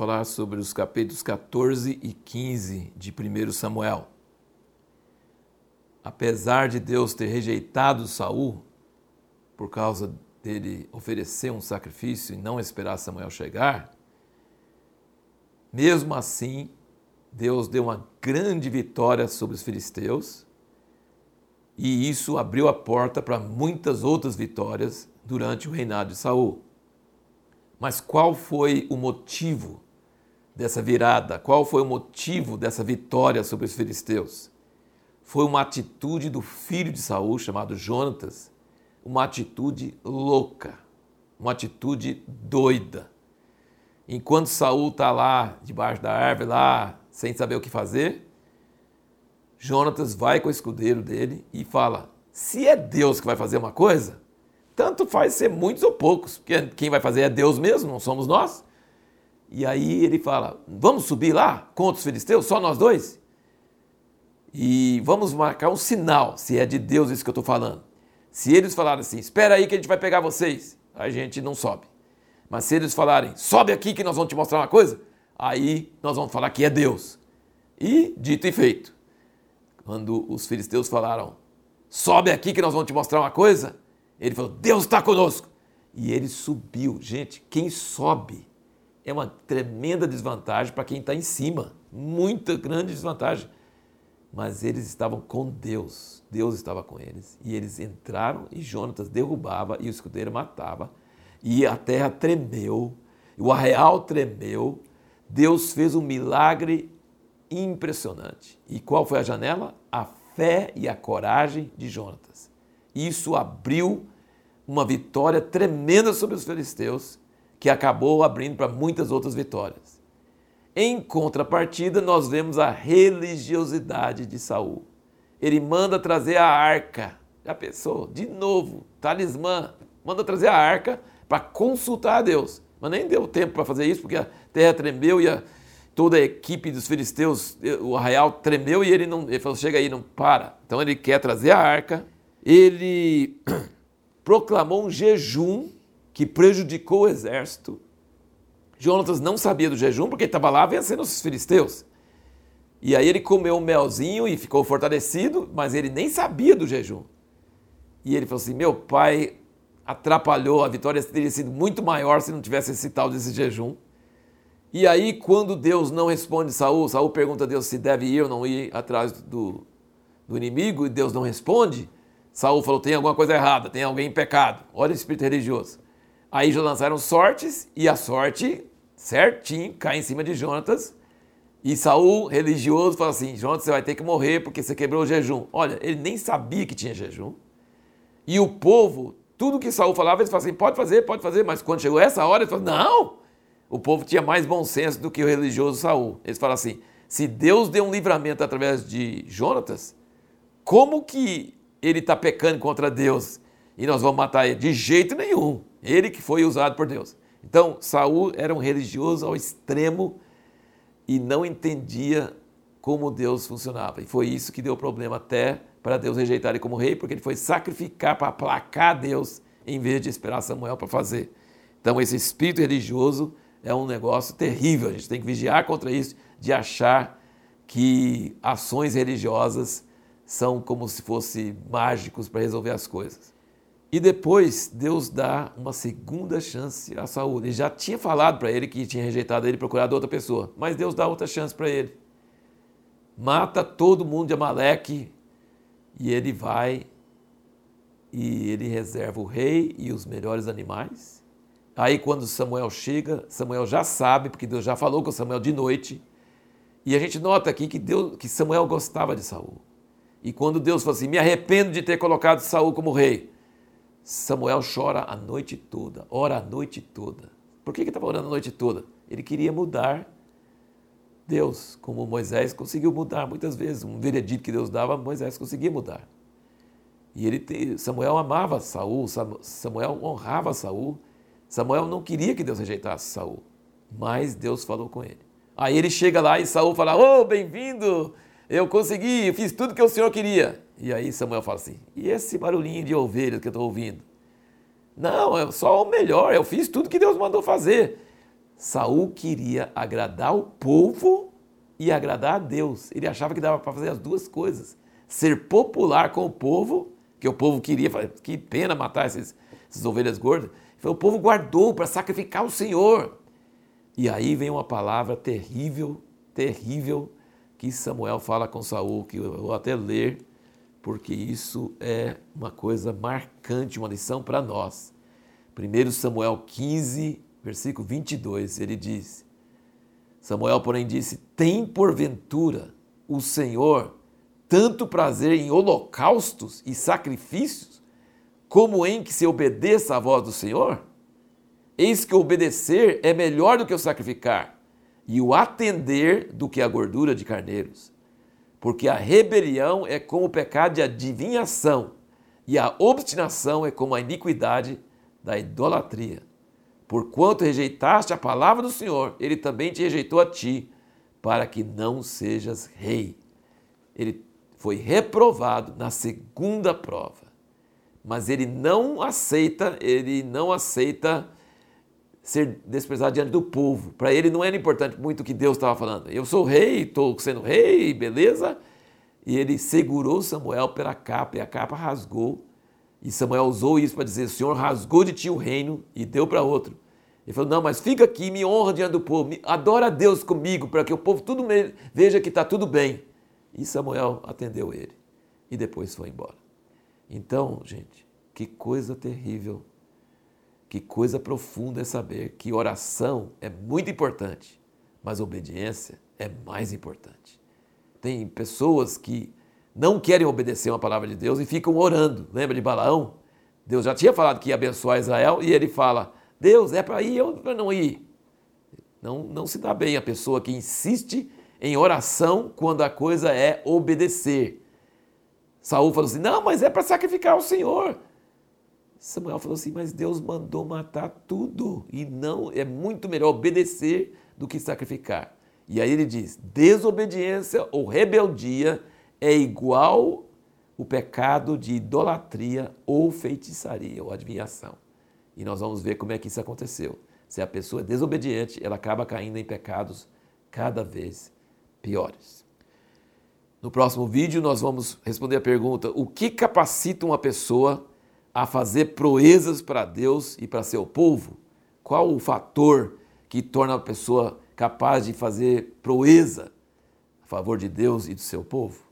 falar sobre os capítulos 14 e 15 de 1 Samuel. Apesar de Deus ter rejeitado Saul por causa dele oferecer um sacrifício e não esperar Samuel chegar, mesmo assim, Deus deu uma grande vitória sobre os filisteus e isso abriu a porta para muitas outras vitórias durante o reinado de Saul. Mas qual foi o motivo dessa virada? Qual foi o motivo dessa vitória sobre os filisteus? Foi uma atitude do filho de Saul, chamado Jonatas, uma atitude louca, uma atitude doida. Enquanto Saul está lá, debaixo da árvore, lá, sem saber o que fazer, Jonatas vai com o escudeiro dele e fala: se é Deus que vai fazer uma coisa, tanto faz ser muitos ou poucos, porque quem vai fazer é Deus mesmo, não somos nós. E aí ele fala: vamos subir lá contra os filisteus, só nós dois? E vamos marcar um sinal, se é de Deus isso que eu estou falando. Se eles falarem assim, espera aí que a gente vai pegar vocês, a gente não sobe. Mas se eles falarem, sobe aqui que nós vamos te mostrar uma coisa, aí nós vamos falar que é Deus. E dito e feito. Quando os filisteus falaram, sobe aqui que nós vamos te mostrar uma coisa, ele falou: Deus está conosco. E ele subiu. Gente, quem sobe é uma tremenda desvantagem para quem está em cima. Muita grande desvantagem. Mas eles estavam com Deus. Deus estava com eles. E eles entraram e Jonatas derrubava e o escudeiro matava. E a terra tremeu, o arreal tremeu. Deus fez um milagre impressionante. E qual foi a janela? A fé e a coragem de Jonatas. Isso abriu uma vitória tremenda sobre os filisteus, que acabou abrindo para muitas outras vitórias. Em contrapartida, nós vemos a religiosidade de Saul. Ele manda trazer a arca. Já pensou? De novo, talismã. Manda trazer a arca para consultar a Deus. Mas nem deu tempo para fazer isso, porque a terra tremeu e a, toda a equipe dos filisteus, o arraial tremeu e ele não, ele falou, chega aí, não para. Então ele quer trazer a arca. Ele proclamou um jejum que prejudicou o exército. Jonatas não sabia do jejum porque estava lá vencendo os filisteus. E aí ele comeu um melzinho e ficou fortalecido, mas ele nem sabia do jejum. E ele falou assim: meu pai atrapalhou, a vitória teria sido muito maior se não tivesse esse tal desse jejum. E aí, quando Deus não responde Saul, Saul pergunta a Deus se deve ir ou não ir atrás do, do inimigo, e Deus não responde. Saul falou: tem alguma coisa errada, tem alguém em pecado. Olha o espírito religioso. Aí já lançaram sortes, e a sorte, certinho, cai em cima de Jonatas. E Saul, religioso, fala assim: Jonatas, você vai ter que morrer porque você quebrou o jejum. Olha, ele nem sabia que tinha jejum. E o povo, tudo que Saul falava, eles falavam assim: pode fazer, pode fazer. Mas quando chegou essa hora, eles falaram: não! O povo tinha mais bom senso do que o religioso Saul. Eles falam assim: se Deus deu um livramento através de Jonatas, como que ele está pecando contra Deus e nós vamos matar ele. De jeito nenhum. Ele que foi usado por Deus. Então, Saul era um religioso ao extremo e não entendia como Deus funcionava. E foi isso que deu problema até para Deus rejeitar ele como rei, porque ele foi sacrificar para aplacar Deus em vez de esperar Samuel para fazer. Então, esse espírito religioso é um negócio terrível. A gente tem que vigiar contra isso, de achar que ações religiosas são como se fossem mágicos para resolver as coisas. E depois Deus dá uma segunda chance a Saul. Ele já tinha falado para ele que tinha rejeitado ele procurado outra pessoa, mas Deus dá outra chance para ele. Mata todo mundo de Amaleque e ele vai e ele reserva o rei e os melhores animais. Aí quando Samuel chega, Samuel já sabe, porque Deus já falou com Samuel de noite. E a gente nota aqui que, Deus, que Samuel gostava de Saul. E quando Deus fala assim: Me arrependo de ter colocado Saul como rei. Samuel chora a noite toda, ora a noite toda. Por que ele estava orando a noite toda? Ele queria mudar Deus, como Moisés conseguiu mudar muitas vezes. Um veredito que Deus dava, Moisés conseguia mudar. E ele, Samuel amava Saul, Samuel honrava Saul. Samuel não queria que Deus rejeitasse Saul, mas Deus falou com ele. Aí ele chega lá e Saul fala: "Oh, bem-vindo! eu consegui, eu fiz tudo que o Senhor queria. E aí Samuel fala assim: e esse barulhinho de ovelhas que eu estou ouvindo? Não, é só o melhor, eu fiz tudo que Deus mandou fazer. Saul queria agradar o povo e agradar a Deus. Ele achava que dava para fazer as duas coisas. Ser popular com o povo, que o povo queria, que pena matar esses, essas ovelhas gordas. O povo guardou para sacrificar o Senhor. E aí vem uma palavra terrível, terrível, que Samuel fala com Saul, que eu vou até ler, porque isso é uma coisa marcante, uma lição para nós. 1 Samuel 15, versículo 22, ele diz: Samuel, porém, disse: Tem porventura o Senhor tanto prazer em holocaustos e sacrifícios, como em que se obedeça à voz do Senhor? Eis que obedecer é melhor do que o sacrificar, e o atender do que a gordura de carneiros. Porque a rebelião é como o pecado de adivinhação, e a obstinação é como a iniquidade da idolatria. Porquanto rejeitaste a palavra do Senhor, ele também te rejeitou a ti, para que não sejas rei. Ele foi reprovado na segunda prova. Mas ele não aceita, ele não aceita ser desprezado diante do povo. Para ele não era importante muito o que Deus estava falando. Eu sou rei, estou sendo rei, beleza? E ele segurou Samuel pela capa e a capa rasgou e Samuel usou isso para dizer: o Senhor rasgou de ti o reino e deu para outro. Ele falou: não, mas fica aqui, me honra diante do povo, adora a Deus comigo, para que o povo tudo veja que está tudo bem. E Samuel atendeu ele e depois foi embora. Então, gente, que coisa terrível, que coisa profunda é saber que oração é muito importante, mas obediência é mais importante. Tem pessoas que não querem obedecer uma palavra de Deus e ficam orando. Lembra de Balaão? Deus já tinha falado que ia abençoar Israel e ele fala: Deus, é para ir ou para não ir? Não, não se dá bem a pessoa que insiste em oração quando a coisa é obedecer. Saul falou assim: Não, mas é para sacrificar o Senhor. Samuel falou assim: Mas Deus mandou matar tudo e não é muito melhor obedecer do que sacrificar. E aí ele diz: desobediência ou rebeldia é igual o pecado de idolatria ou feitiçaria ou adivinhação. E nós vamos ver como é que isso aconteceu. Se a pessoa é desobediente, ela acaba caindo em pecados cada vez piores. No próximo vídeo, nós vamos responder a pergunta: o que capacita uma pessoa a fazer proezas para Deus e para seu povo? Qual o fator que torna a pessoa capaz de fazer proeza a favor de Deus e do seu povo?